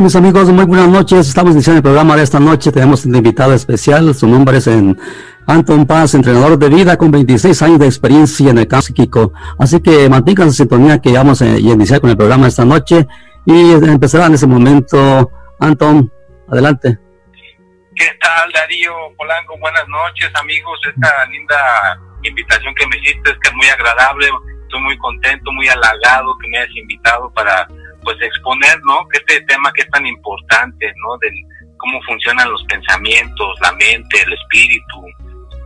Hola mis amigos, muy buenas noches. Estamos iniciando el programa de esta noche. Tenemos un invitado especial. Su nombre es en Anton Paz, entrenador de vida con 26 años de experiencia en el campo psíquico. Así que manténganse sintonía que vamos a iniciar con el programa esta noche. Y empezará en ese momento. Anton, adelante. ¿Qué tal, Darío Polanco? Buenas noches, amigos. Esta linda invitación que me hiciste es que es muy agradable. Estoy muy contento, muy halagado que me hayas invitado para pues exponer, ¿no? Que este tema que es tan importante, ¿no? De cómo funcionan los pensamientos, la mente, el espíritu.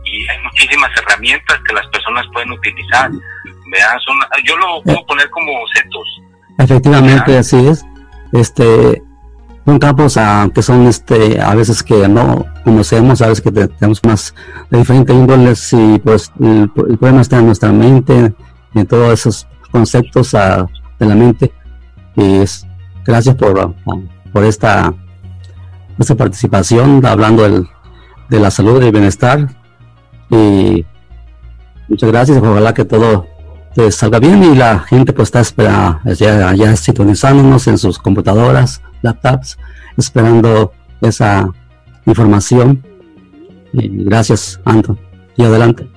Y hay muchísimas herramientas que las personas pueden utilizar. ¿verdad? Son, yo lo puedo poner como setos. Efectivamente, así es. Este, son campos ah, que son este a veces que no conocemos, a veces que tenemos más de diferentes índoles y pues el, problema está en nuestra mente, en todos esos conceptos ah, de la mente y es, gracias por, por esta, esta participación hablando del, de la salud y el bienestar. Y muchas gracias. Ojalá que todo salga bien y la gente pues está esperando, ya, ya sintonizándonos en sus computadoras, laptops, esperando esa información. Y gracias, Anton. Y adelante.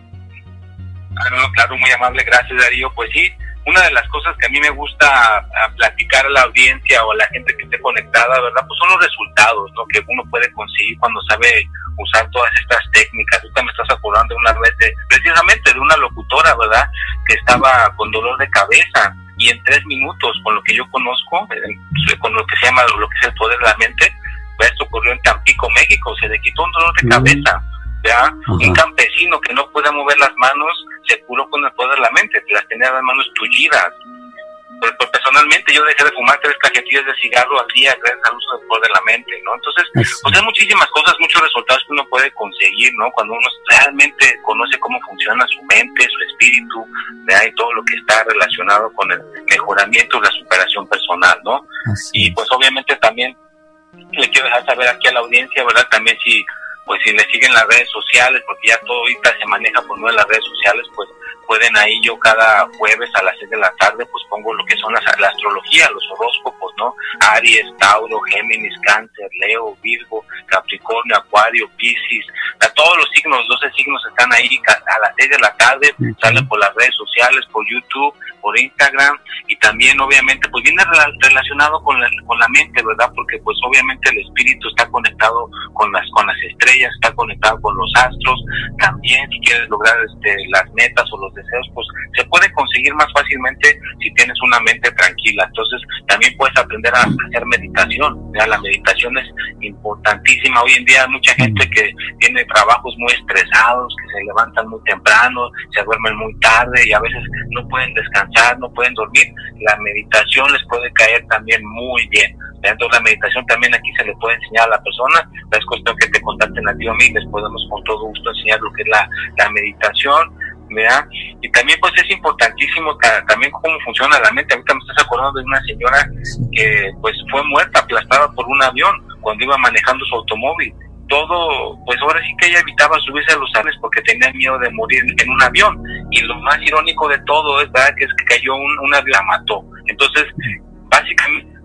Claro, muy amable. Gracias, Darío. Pues sí, una de las cosas que a mí me gusta platicar a la audiencia o a la gente que esté conectada, ¿verdad? Pues son los resultados, ¿no? Que uno puede conseguir cuando sabe usar todas estas técnicas. Tú me estás acordando una red de, precisamente de una locutora, ¿verdad? Que estaba con dolor de cabeza y en tres minutos, con lo que yo conozco, con lo que se llama, lo que es el poder de la mente, esto ocurrió en Tampico, México, se le quitó un dolor de cabeza ¿ya? Un campesino que no puede mover las manos se curó con el poder de la mente, las tenía las manos tullidas. Pues, pues, personalmente yo dejé de fumar tres cajetillas de cigarro al día gracias al uso del poder de la mente, ¿no? Entonces, pues hay muchísimas cosas, muchos resultados que uno puede conseguir, ¿no? Cuando uno realmente conoce cómo funciona su mente, su espíritu, y todo lo que está relacionado con el mejoramiento, la superación personal, ¿no? Y pues obviamente también le quiero dejar saber aquí a la audiencia, ¿verdad? También si pues si le siguen las redes sociales, porque ya todo ahorita se maneja por medio de las redes sociales, pues pueden ahí yo cada jueves a las 6 de la tarde pues pongo lo que son las, la astrología, los horóscopos, ¿no? Aries, Tauro, Géminis, Cáncer, Leo, Virgo, Capricornio, Acuario, Piscis, todos los signos, 12 signos están ahí a las 6 de la tarde, salen por las redes sociales, por YouTube, por Instagram y también obviamente pues viene relacionado con la, con la mente, ¿verdad? Porque pues obviamente el espíritu está conectado con las con las estrellas, está conectado con los astros, también si quieres lograr este las metas o los deseos, pues se puede conseguir más fácilmente si tienes una mente tranquila. Entonces, también puedes aprender a hacer meditación, ¿ya? La meditación es importantísima. Hoy en día mucha gente que tiene trabajos muy estresados, que se levantan muy temprano, se duermen muy tarde y a veces no pueden descansar, no pueden dormir. La meditación les puede caer también muy bien. Entonces la meditación también aquí se le puede enseñar a la persona, es cuestión que te contacten a ti o les podemos con todo gusto enseñar lo que es la, la meditación, y también pues es importantísimo también cómo funciona la mente. Ahorita me estás acordando de una señora que pues fue muerta, aplastada por un avión cuando iba manejando su automóvil. Todo, pues ahora sí que ella evitaba subirse a los aviones porque tenía miedo de morir en un avión. Y lo más irónico de todo es ¿verdad? que es que cayó un, un avión, la mató. Entonces, básicamente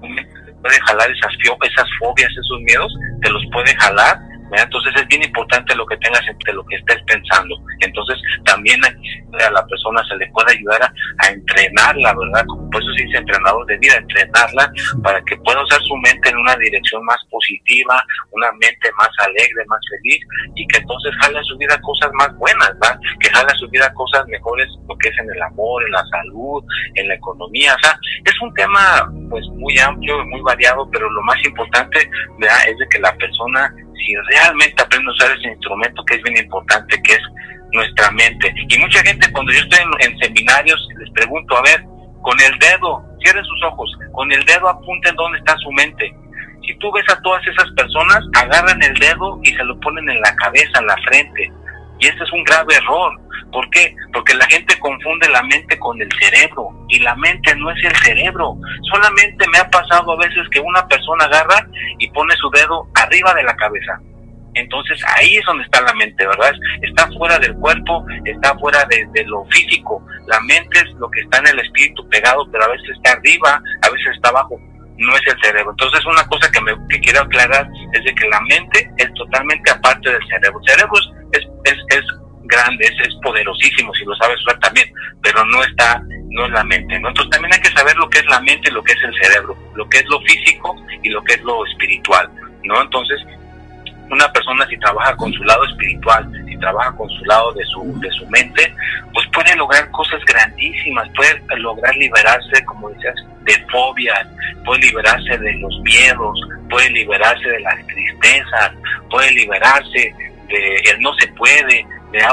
puede jalar esas, esas fobias, esos miedos, te los puede jalar entonces es bien importante lo que tengas entre lo que estés pensando. Entonces también a la persona se le puede ayudar a, entrenarla, ¿verdad? Como por eso se entrenador de vida, entrenarla para que pueda usar su mente en una dirección más positiva, una mente más alegre, más feliz y que entonces jale a su vida cosas más buenas, ¿verdad? Que jale a su vida cosas mejores, lo que es en el amor, en la salud, en la economía. O sea, es un tema pues muy amplio, muy variado, pero lo más importante ¿verdad? es de que la persona si realmente aprende a usar ese instrumento que es bien importante, que es nuestra mente. Y mucha gente cuando yo estoy en, seminarios les pregunto, a ver, con el dedo, cierren sus ojos, con el dedo apunten dónde está su mente. Si tú ves a todas esas personas, agarran el dedo y se lo ponen en la cabeza, en la frente. Y ese es un grave error. ¿Por qué? Porque la gente confunde la mente con el cerebro y la mente no es el cerebro. Solamente me ha pasado a veces que una persona agarra y pone su dedo arriba de la cabeza. Entonces ahí es donde está la mente, ¿verdad? Está fuera del cuerpo, está fuera de, lo físico. La mente es lo que está en el espíritu pegado, pero a veces está arriba, a veces está abajo. No es el cerebro. Entonces una cosa que, me, que quiero aclarar es de que la mente es totalmente aparte del cerebro. El cerebro es, es, es grande, es, es, poderosísimo, si lo sabes usar también, pero no está, no es la mente, ¿no? Entonces también hay que saber lo que es la mente y lo que es el cerebro, lo que es lo físico y lo que es lo espiritual, ¿no? Entonces, una persona si trabaja con su lado espiritual, trabaja con su lado de su, de su mente, pues puede lograr cosas grandísimas, puede lograr liberarse, como decías, de fobias, puede liberarse de los miedos, puede liberarse de las tristezas, puede liberarse de el no se puede,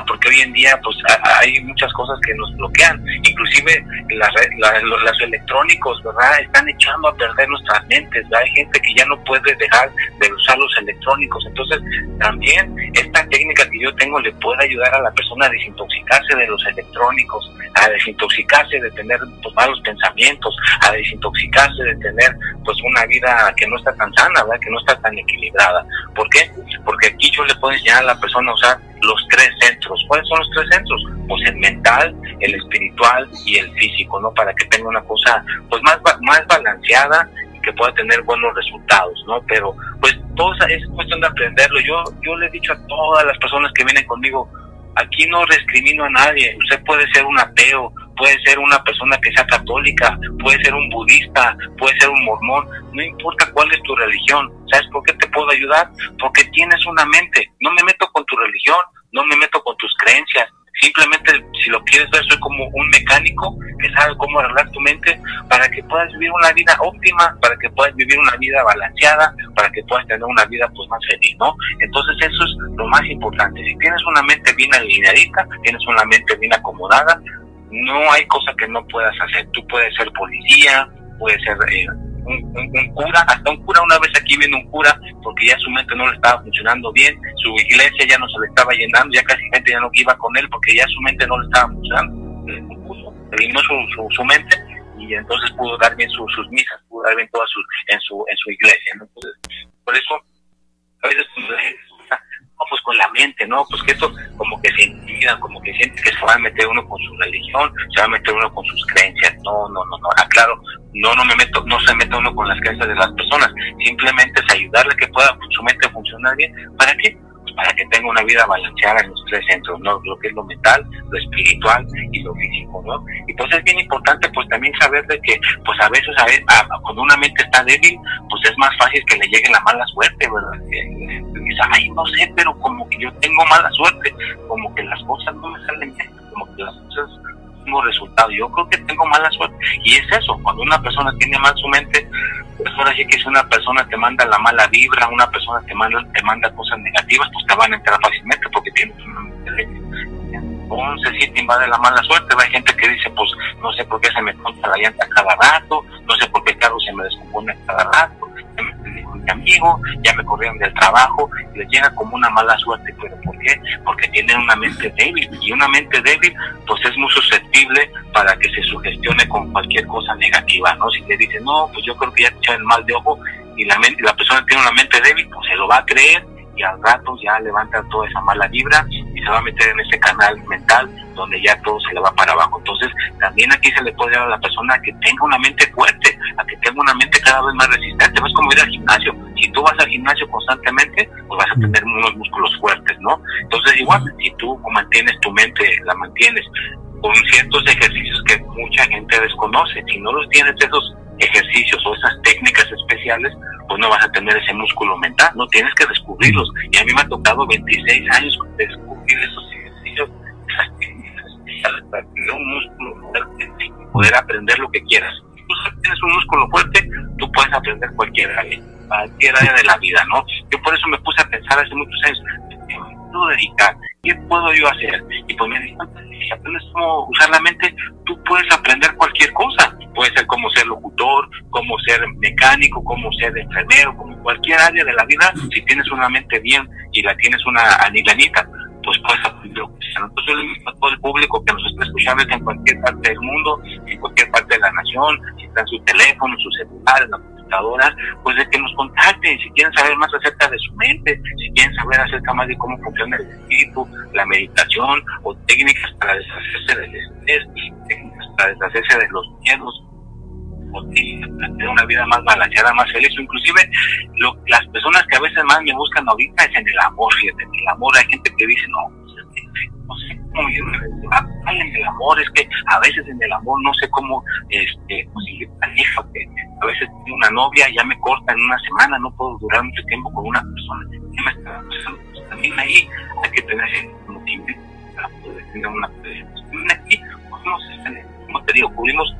porque hoy en día pues hay muchas cosas que nos bloquean, inclusive los electrónicos, ¿verdad? Están echando a perder nuestras mentes, Hay gente que ya no puede dejar de usar los electrónicos, entonces también esta técnica que yo tengo le puede ayudar a la persona a desintoxicarse de los electrónicos, a desintoxicarse de tener pues, malos pensamientos, a desintoxicarse de tener pues una vida que no está tan sana, ¿verdad? Que no está tan equilibrada. ¿Por qué? Porque aquí yo le puedo enseñar a la persona a usar los tres centros. ¿Cuáles son los tres centros? Pues el mental, el espiritual y el físico, ¿no? Para que tenga una cosa pues más, más balanceada y que pueda tener buenos resultados, ¿no? Pero pues todo es cuestión de aprenderlo. Yo, yo le he dicho a todas las personas que vienen conmigo, aquí no discrimino a nadie. Usted puede ser un ateo, puede ser una persona que sea católica, puede ser un budista, puede ser un mormón, no importa cuál es tu religión. ¿Sabes por qué te puedo ayudar? Porque tienes una mente. No me meto con tu religión, no me meto con tus creencias. Simplemente, si lo quieres ver, soy como un mecánico que sabe cómo arreglar tu mente para que puedas vivir una vida óptima, para que puedas vivir una vida balanceada, para que puedas tener una vida pues más feliz, ¿no? Entonces eso es lo más importante. Si tienes una mente bien alineadita, tienes una mente bien acomodada, no hay cosa que no puedas hacer. Tú puedes ser policía, puedes ser eh, un, cura, hasta un cura. Una vez aquí viene un cura porque ya su mente no le estaba funcionando bien, su iglesia ya no se le estaba llenando, ya casi gente ya no iba con él porque ya su mente no le estaba funcionando, eliminó su, su, mente y entonces pudo dar bien sus misas, pudo dar bien todas sus, en su en su iglesia, Entonces, por eso a veces pues, pues con la mente, ¿no? Pues que esto como que se intimidan, como que siente que se va a meter uno con su religión, se va a meter uno con sus creencias. No, no, no, no. Aclaro, no, no me meto, no se mete uno con las creencias de las personas. Simplemente es ayudarle que pueda su mente funcionar bien. ¿Para qué? Pues para que tenga una vida balanceada en los tres centros, ¿no? Lo que es lo mental, lo espiritual y lo físico, ¿no? Y pues es bien importante pues también saber de que pues a veces a, cuando una mente está débil, pues es más fácil que le llegue la mala suerte, ¿verdad? Ay, no sé, pero como que yo tengo mala suerte, como que las cosas no me salen bien, como que las cosas no tengo resultado. Yo creo que tengo mala suerte. Y es eso, cuando una persona tiene mal su mente, pues ahora sí que si una persona te manda la mala vibra, una persona te manda, te manda cosas negativas, pues te van a entrar fácilmente porque tienes una mente entonces sí te invade la mala suerte. Hay gente que dice, pues no sé por qué se me conta la llanta cada rato, no sé por qué el carro se me descompone cada rato, mi amigo, ya me corrieron del trabajo, y les llega como una mala suerte. ¿Pero por qué? Porque tienen una mente débil, y una mente débil, pues es muy susceptible para que se sugestione con cualquier cosa negativa, ¿no? Si le dicen, no, pues yo creo que ya te echan mal de ojo, y la, mente, la persona tiene una mente débil, pues se lo va a creer, y al rato ya levanta toda esa mala vibra se va a meter en ese canal mental donde ya todo se le va para abajo. Entonces, también aquí se le puede dar a la persona que tenga una mente fuerte, a que tenga una mente cada vez más resistente. Es como ir al gimnasio. Si tú vas al gimnasio constantemente, pues vas a tener unos músculos fuertes, ¿no? Entonces, igual, si tú mantienes tu mente, la mantienes con ciertos ejercicios que mucha gente desconoce, si no los tienes esos ejercicios o esas técnicas especiales, pues no vas a tener ese músculo mental, no tienes que descubrirlos. Y a mí me ha tocado 26 años descubrir esos ejercicios, esas técnicas para tener un músculo fuerte y poder aprender lo que quieras. Si tú tienes un músculo fuerte, tú puedes aprender cualquier área, cualquier área de la vida, ¿no? Yo por eso me puse a pensar hace muchos años, ¿qué me puedo dedicar? ¿Qué puedo yo hacer? Y pues me di cuenta, si aprendes cómo usar la mente, tú puedes aprender cualquier cosa puede ser como ser locutor, como ser mecánico, como ser enfermero, como cualquier área de la vida, si tienes una mente bien y la tienes una anilanita, pues puedes aprender Entonces yo invito todo el público que nos está escuchando en cualquier parte del mundo, en cualquier parte de la nación, si está en su teléfono, en su celular, la pues de que nos contacten, si quieren saber más acerca de su mente, si quieren saber acerca más de cómo funciona el espíritu, la meditación o técnicas para deshacerse del estrés, técnicas para deshacerse de los miedos, tener una vida más balanceada, más feliz, inclusive lo, las personas que a veces más me buscan ahorita es en el amor, fíjate, en el amor hay gente que dice, no, en el amor, es que a veces en el amor no sé cómo este, pareja, que a veces tengo una novia, ya me corta en una semana, no puedo durar mucho tiempo con una persona, ¿qué me está? Pues también ahí hay que tener motivo para poder tener una. Pues aquí, pues, como te digo, cubrimos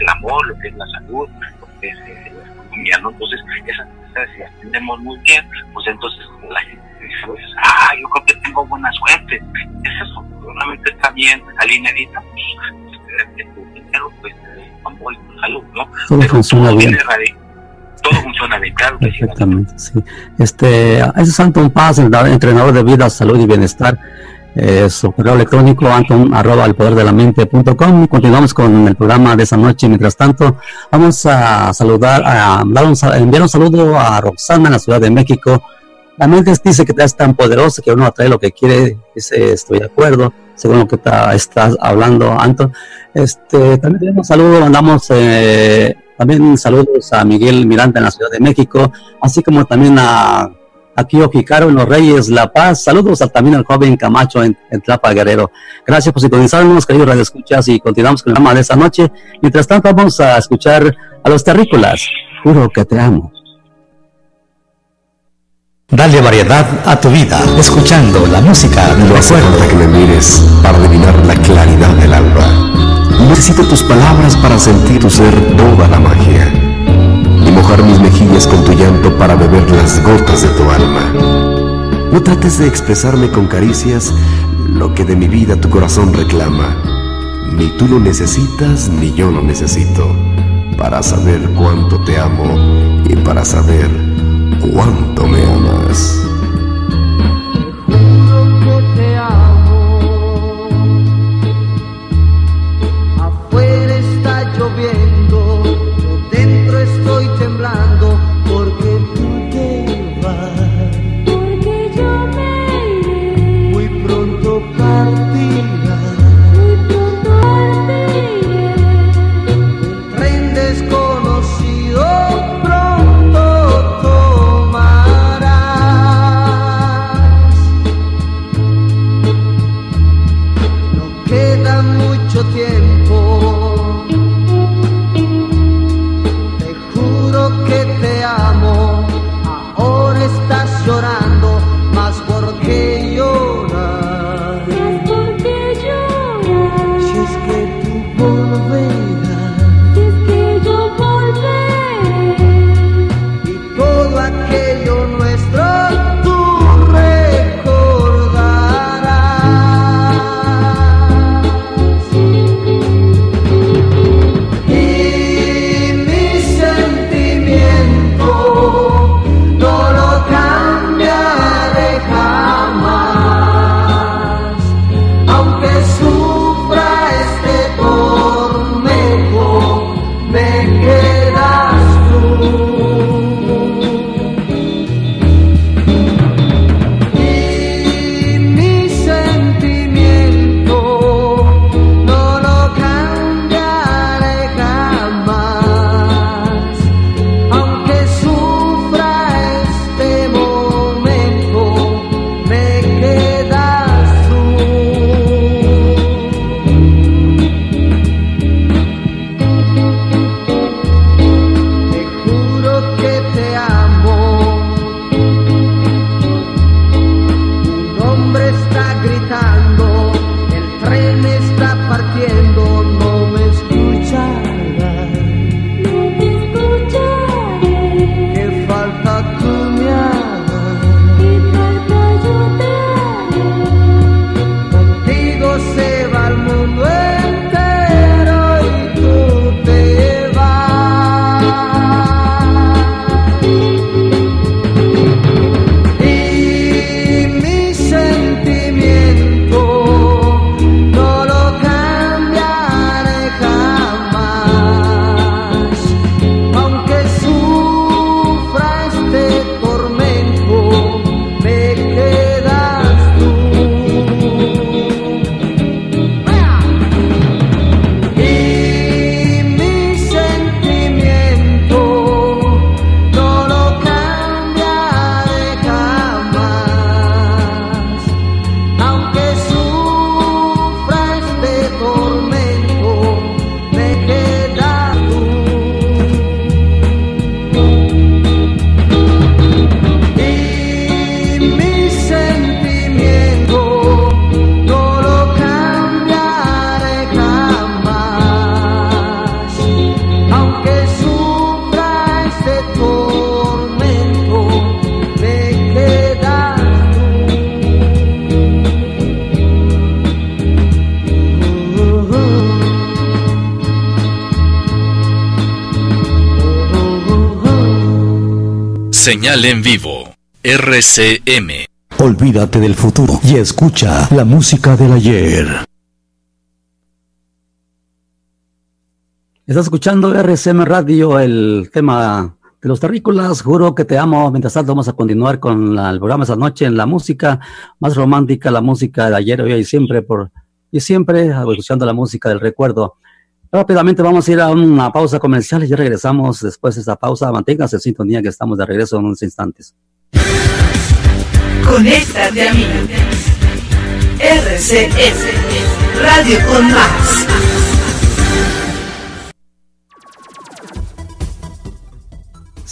el amor, lo que es la salud, lo que es eh, la economía, ¿no? Entonces, esas cosas, si atendemos muy bien, pues entonces la gente pues, ah, yo creo que tengo buena suerte. Es eso, solamente está bien, alineadita, pues, este, tu dinero, pues, salud, ¿no? Todo funciona bien. todo funciona bien, claro. Perfectamente, sí. Este, es Anton Paz, entrenador de vida, salud y bienestar eh, su correo electrónico anton arroba el poder de la mente punto com. Continuamos con el programa de esa noche. Mientras tanto, vamos a saludar, a, dar un, enviar un saludo a Roxana en la Ciudad de México. La mente dice que es tan poderosa que uno atrae lo que quiere. Dice, estoy de acuerdo, según lo que estás hablando, Anton. Este, también tenemos saludo, mandamos eh, también saludos a Miguel Miranda en la Ciudad de México, así como también a aquí Ojicaron, Los Reyes, La Paz. Saludos también al joven Camacho en, Tlapa Guerrero. Gracias por sintonizarnos, queridos escuchas y continuamos con el programa de esta noche. Mientras tanto, vamos a escuchar a los terrícolas. Juro que te amo. Dale variedad a tu vida, escuchando la música de lo que me mires para adivinar la claridad del alba. Necesito tus palabras para sentir tu ser toda la magia y mojar mis mejillas con tu llanto para beber las gotas de tu alma. No trates de expresarme con caricias lo que de mi vida tu corazón reclama. Ni tú lo necesitas, ni yo lo necesito, para saber cuánto te amo y para saber cuánto me amas. Señal en vivo. RCM. Olvídate del futuro y escucha la música del ayer. Estás escuchando RCM Radio, el tema de los terrícolas. Juro que te amo. Mientras tanto, vamos a continuar con el programa esta noche en la música más romántica, la música de ayer, hoy y siempre, por, y siempre escuchando la música del recuerdo. Rápidamente vamos a ir a una pausa comercial y ya regresamos después de esta pausa. Manténgase en sintonía que estamos de regreso en unos instantes. Conéctate a mí. RCS Radio con Más.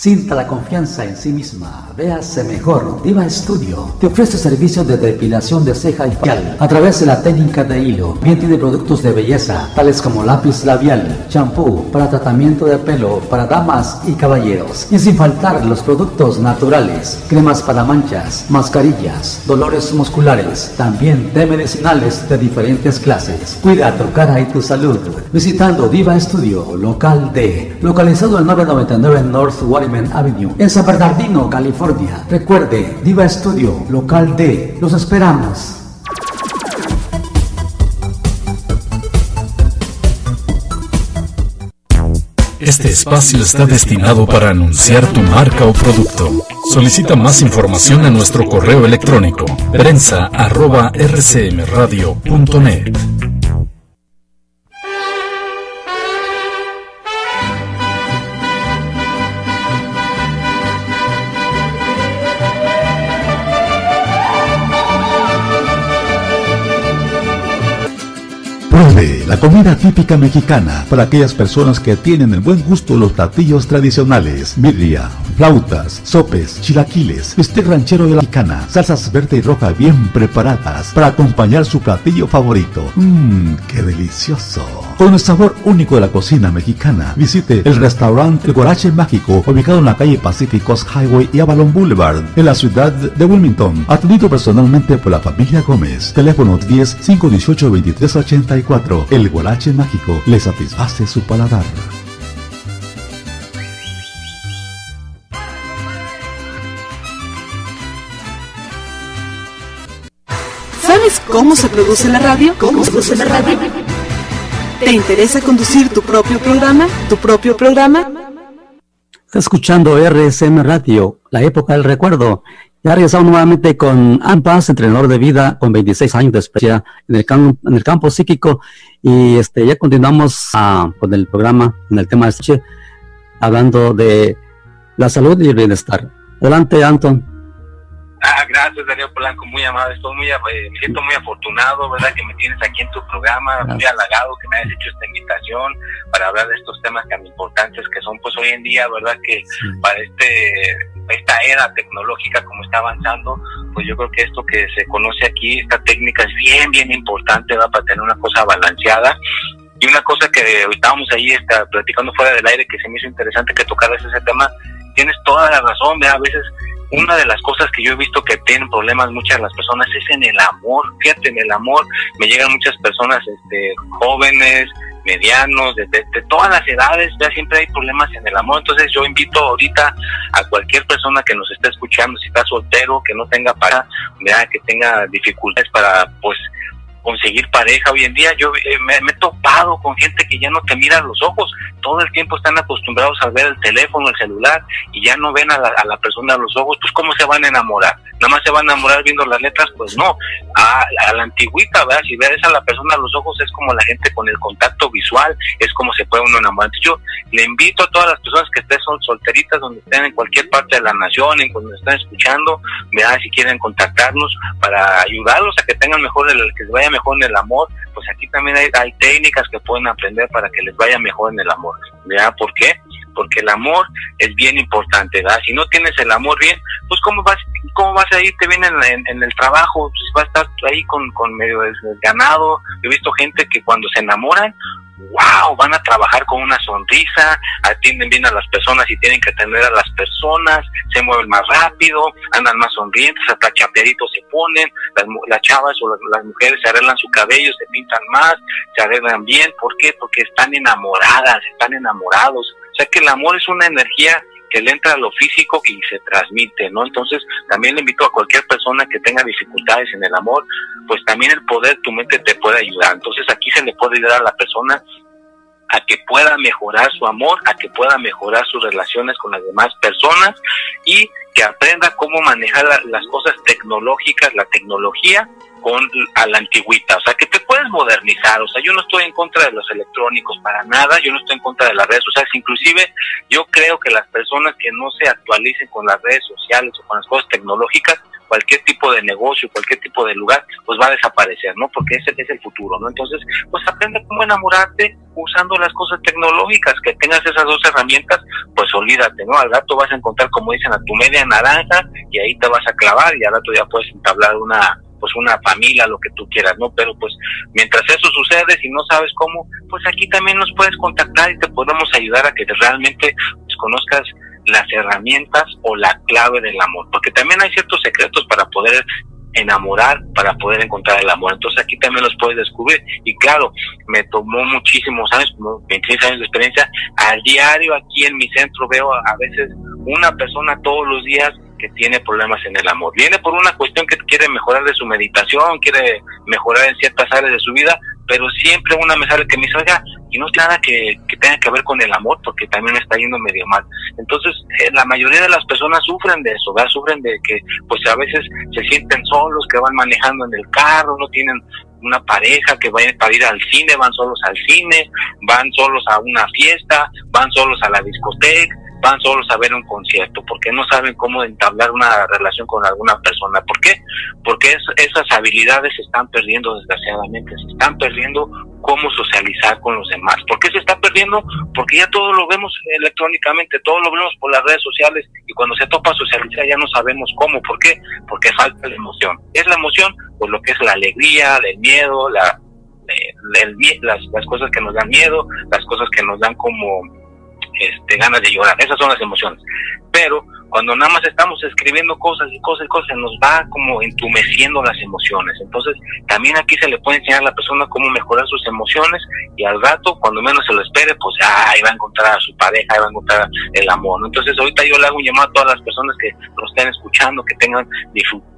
Sienta la confianza en sí misma. Véase mejor. Diva Studio te ofrece servicios de depilación de ceja y facial a través de la técnica de hilo. Bien tiene productos de belleza, tales como lápiz labial, champú para tratamiento de pelo para damas y caballeros. Y sin faltar los productos naturales, cremas para manchas, mascarillas, dolores musculares, también de medicinales de diferentes clases. Cuida tu cara y tu salud. Visitando Diva Studio, local D, localizado en 999 North Avenue, en San Bernardino, California. Recuerde, Diva Studio, local D. Los esperamos. Este espacio está destinado para anunciar tu marca o producto. Solicita más información a nuestro correo electrónico prensa@rcmradio.net. Pruebe la comida típica mexicana para aquellas personas que tienen el buen gusto los platillos tradicionales. Birria, flautas, sopes, chilaquiles, bistec ranchero de la mexicana, salsas verde y roja bien preparadas para acompañar su platillo favorito. Mmm, qué delicioso. Con el sabor único de la cocina mexicana, visite el restaurante El Guarache Mágico, ubicado en la calle Pacificos Highway y Avalon Boulevard, en la ciudad de Wilmington, atendido personalmente por la familia Gómez. Teléfono 10 518 2384 el guarache mágico le satisface su paladar. ¿Sabes cómo se produce la radio? ¿Cómo se produce la radio? ¿Te interesa conducir tu propio programa? ¿Tu propio programa? Está escuchando RSM Radio, la época del recuerdo. Ya regresamos nuevamente con Ampas, entrenador de vida con 26 años de experiencia en el, campo psíquico. Y este ya continuamos ah, con el programa en el tema de hablando de la salud y el bienestar. Adelante, Anton. Ah, gracias, Daniel Polanco, muy amable. Estoy muy, eh, me siento muy afortunado, ¿verdad? Que me tienes aquí en tu programa, muy halagado que me hayas hecho esta invitación para hablar de estos temas tan importantes que son, pues, hoy en día, ¿verdad? Que para este esta era tecnológica como está avanzando, pues yo creo que esto que se conoce aquí, esta técnica es bien, bien importante, ¿verdad? Para tener una cosa balanceada. Y una cosa que estábamos ahí está, platicando fuera del aire que se me hizo interesante que tocaras ese tema, tienes toda la razón, ¿verdad? A veces una de las cosas que yo he visto que tienen problemas muchas de las personas es en el amor. Fíjate, en el amor me llegan muchas personas este, jóvenes, medianos, de, todas las edades, ya siempre hay problemas en el amor. Entonces yo invito ahorita a cualquier persona que nos esté escuchando, si está soltero, que no tenga para, que tenga dificultades para, pues, conseguir pareja hoy en día. Yo eh, me, he topado con gente que ya no te mira los ojos, todo el tiempo están acostumbrados a ver el teléfono, el celular y ya no ven a la, a la persona a los ojos, pues ¿cómo se van a enamorar? Nada más se van a enamorar viendo las letras, pues no. A, a la antigüita, ¿verdad? Si ves a la persona a los ojos es como la gente con el contacto visual, es como se puede uno enamorar. Yo le invito a todas las personas que estén solteritas, donde estén en cualquier parte de la nación, en donde estén escuchando, vean si quieren contactarnos para ayudarlos a que tengan mejor, el, que les vaya mejor en el amor, pues aquí también hay, técnicas que pueden aprender para que les vaya mejor en el amor. ¿Verdad? ¿Por qué? Porque el amor es bien importante, ¿verdad? Si no tienes el amor bien, pues ¿cómo vas, cómo vas a irte bien en, el trabajo? Pues vas a estar ahí con, con medio desganado. He visto gente que cuando se enamoran, wow, van a trabajar con una sonrisa, atienden bien a las personas y tienen que atender a las personas, se mueven más rápido, andan más sonrientes, hasta chapeaditos se ponen, las, chavas o las, mujeres se arreglan su cabello, se pintan más, se arreglan bien, ¿por qué? Porque están enamoradas, están enamorados. O sea que el amor es una energía que le entra a lo físico y se transmite, ¿no? Entonces, también le invito a cualquier persona que tenga dificultades en el amor, pues también el poder, tu mente te puede ayudar. Entonces, aquí se le puede ayudar a la persona a que pueda mejorar su amor, a que pueda mejorar sus relaciones con las demás personas y que aprenda cómo manejar las cosas tecnológicas, la tecnología con a la antigüita, o sea, que te modernizar, o sea, yo no estoy en contra de los electrónicos para nada, yo no estoy en contra de las redes sociales, inclusive yo creo que las personas que no se actualicen con las redes sociales o con las cosas tecnológicas, cualquier tipo de negocio, cualquier tipo de lugar, pues va a desaparecer, ¿no? Porque ese es el futuro, ¿no? Entonces, pues aprende cómo enamorarte usando las cosas tecnológicas, que tengas esas dos herramientas, pues olvídate, ¿no? Al rato vas a encontrar, como dicen, a tu media naranja y ahí te vas a clavar y al rato ya puedes entablar una pues una familia, lo que tú quieras, ¿no? Pero pues mientras eso sucede, si no sabes cómo, pues aquí también nos puedes contactar y te podemos ayudar a que realmente pues, conozcas las herramientas o la clave del amor, porque también hay ciertos secretos para poder enamorar, para poder encontrar el amor. Entonces aquí también los puedes descubrir. Y claro, me tomó muchísimos años, como 26 años de experiencia. Al diario aquí en mi centro veo a veces una persona todos los días que tiene problemas en el amor. Viene por una cuestión que quiere mejorar de su meditación, quiere mejorar en ciertas áreas de su vida, pero siempre una me sale que me oiga, y no es nada que, tenga que ver con el amor, porque también está yendo medio mal. Entonces, eh, la mayoría de las personas sufren de eso, ¿verdad? Sufren de que, pues a veces se sienten solos, que van manejando en el carro, no tienen una pareja que vayan para ir al cine, van solos al cine, van solos a una fiesta, van solos a la discoteca, van solos a ver un concierto, porque no saben cómo entablar una relación con alguna persona. ¿Por qué? Porque esas habilidades se están perdiendo desgraciadamente, se están perdiendo cómo socializar con los demás. ¿Por qué se está perdiendo? Porque ya todo lo vemos electrónicamente, todo lo vemos por las redes sociales y cuando se topa socializar ya no sabemos cómo. ¿Por qué? Porque falta la emoción. Es la emoción por lo que es la alegría, el miedo, la, eh, el, las, las cosas que nos dan miedo, las cosas que nos dan como este, ganas de llorar. Esas son las emociones. Pero cuando nada más estamos escribiendo cosas y cosas y cosas, nos va como entumeciendo las emociones. Entonces, también aquí se le puede enseñar a la persona cómo mejorar sus emociones y al rato, cuando menos se lo espere, pues ahí va a encontrar a su pareja, ahí va a encontrar el amor. Entonces, ahorita yo le hago un llamado a todas las personas que lo estén escuchando, que tengan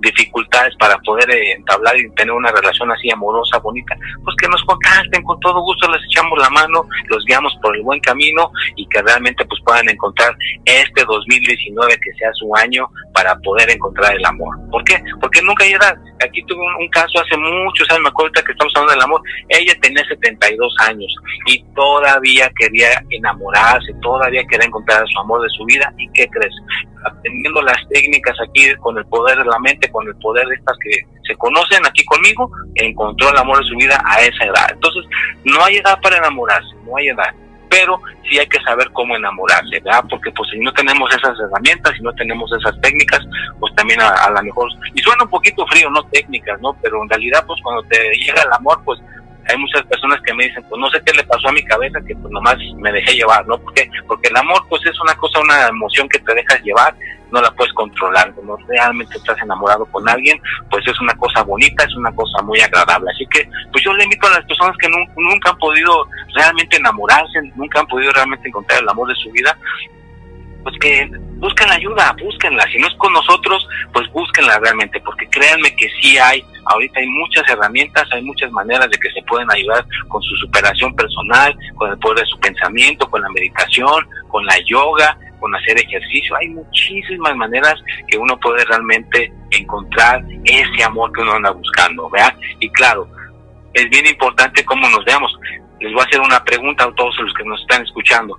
dificultades para poder eh, entablar y tener una relación así amorosa, bonita, pues que nos contacten, con todo gusto les echamos la mano, los guiamos por el buen camino y que realmente pues puedan encontrar este 2019 que sea su año para poder encontrar el amor. ¿Por qué? Porque nunca hay edad. Aquí tuve un, caso hace muchos años, me acuerdo que estamos hablando del amor, ella tenía 72 años y todavía quería enamorarse, todavía quería encontrar su amor de su vida. ¿Y qué crees? Aprendiendo las técnicas aquí con el poder de la mente, con el poder de estas que se conocen aquí conmigo, encontró el amor de su vida a esa edad. Entonces, no hay edad para enamorarse, no hay edad pero sí hay que saber cómo enamorarse, ¿verdad? Porque pues si no tenemos esas herramientas, si no tenemos esas técnicas, pues también a, a lo mejor, y suena un poquito frío, no técnicas, ¿no? Pero en realidad pues cuando te llega el amor, pues hay muchas personas que me dicen, pues no sé qué le pasó a mi cabeza, que pues nomás me dejé llevar, ¿no? Porque, porque el amor pues es una cosa, una emoción que te dejas llevar, no la puedes controlar, cuando realmente estás enamorado con alguien, pues es una cosa bonita, es una cosa muy agradable. Así que, pues yo le invito a las personas que nunca han podido realmente enamorarse, nunca han podido realmente encontrar el amor de su vida, pues que busquen ayuda, búsquenla. Si no es con nosotros, pues búsquenla realmente, porque créanme que sí hay, ahorita hay muchas herramientas, hay muchas maneras de que se pueden ayudar con su superación personal, con el poder de su pensamiento, con la meditación, con la yoga, con hacer ejercicio. Hay muchísimas maneras que uno puede realmente encontrar ese amor que uno anda buscando, ¿verdad? Y claro, es bien importante cómo nos veamos. Les voy a hacer una pregunta a todos los que nos están escuchando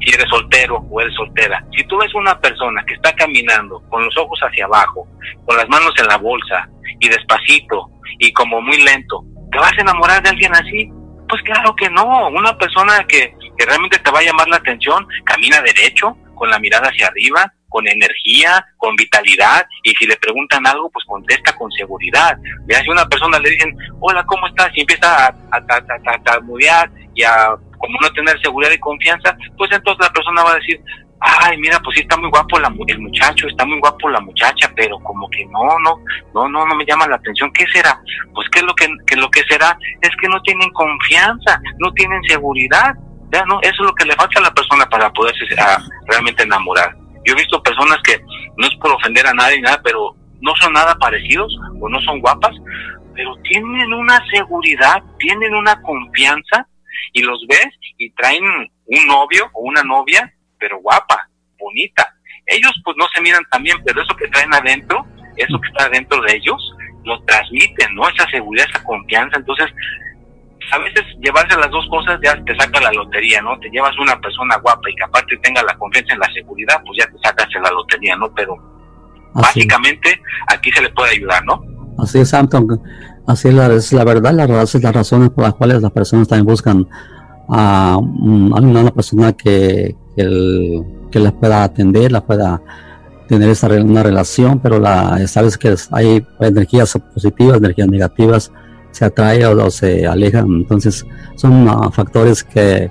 si eres soltero o eres soltera, si tú ves una persona que está caminando con los ojos hacia abajo, con las manos en la bolsa y despacito y como muy lento, ¿te vas a enamorar de alguien así? Pues claro que no, una persona que, que realmente te va a llamar la atención, camina derecho, con la mirada hacia arriba, con energía, con vitalidad, y si le preguntan algo, pues contesta con seguridad. Ve si una persona le dicen, hola, ¿cómo estás? Y empieza a, a, y a como no tener seguridad y confianza, pues entonces la persona va a decir, ay, mira, pues sí está muy guapo la, el muchacho, está muy guapo la muchacha, pero como que no, no, no, no, no me llama la atención. ¿Qué será? Pues que lo que, que lo que será es que no tienen confianza, no tienen seguridad. Ya, ¿no? Eso es lo que le falta a la persona para poderse realmente enamorar. Yo he visto personas que, no es por ofender a nadie, nada, pero no son nada parecidos o no son guapas, pero tienen una seguridad, tienen una confianza y los ves y traen un novio o una novia, pero guapa, bonita. Ellos pues no se miran tan bien, pero eso que traen adentro, eso que está dentro de ellos, lo transmiten, ¿no? Esa seguridad, esa confianza. Entonces, a veces llevarse las dos cosas ya te saca la lotería, ¿no? Te llevas una persona guapa y que aparte tenga la confianza en la seguridad, pues ya te sacas en la lotería, ¿no? Pero básicamente aquí se le puede ayudar, ¿no? Así es, Anton. Así es la, es la verdad, la, es las razones por las cuales las personas también buscan a, una persona que, que, que les pueda atender, la pueda tener esa una relación, pero la sabes que hay energías positivas, energías negativas, se atrae o, se alejan, entonces son ah, factores que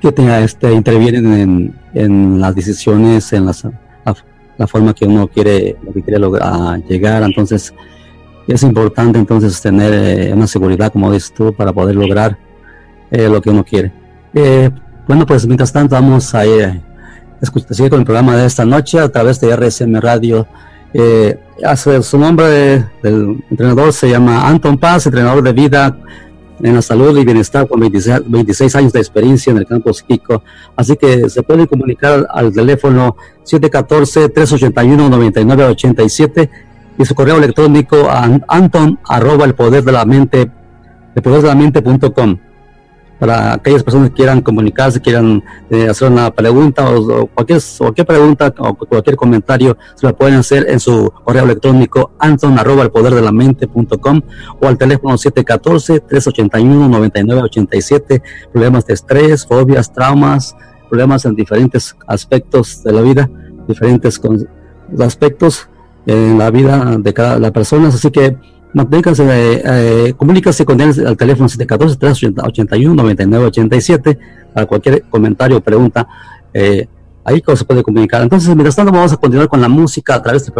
que tenga, este intervienen en, en las decisiones, en las, la, forma que uno quiere, lo que quiere lograr, llegar, entonces es importante entonces tener eh, una seguridad, como dices tú, para poder lograr eh, lo que uno quiere. Eh, bueno, pues mientras tanto vamos a ir seguir con el programa de esta noche a través de RSM Radio. Eh, su nombre del entrenador se llama Anton Paz, entrenador de vida en la salud y bienestar con 26, años de experiencia en el campo psíquico. Así que se puede comunicar al teléfono 714-381-9987 y su correo electrónico a anton arroba el poder de la mente, el poder de la mente.com para aquellas personas que quieran comunicarse, quieran eh, hacer una pregunta o, cualquier, pregunta o cualquier comentario, se lo pueden hacer en su correo electrónico anton arroba el poder de la mente.com o al teléfono 714-381-9987, problemas de estrés, fobias, traumas, problemas en diferentes aspectos de la vida, diferentes aspectos en la vida de cada la persona, así que manténganse, eh, eh, comunícase con él al teléfono 714-381-9987 para cualquier comentario o pregunta. Eh, ahí se puede comunicar. Entonces, mientras tanto, vamos a continuar con la música a través de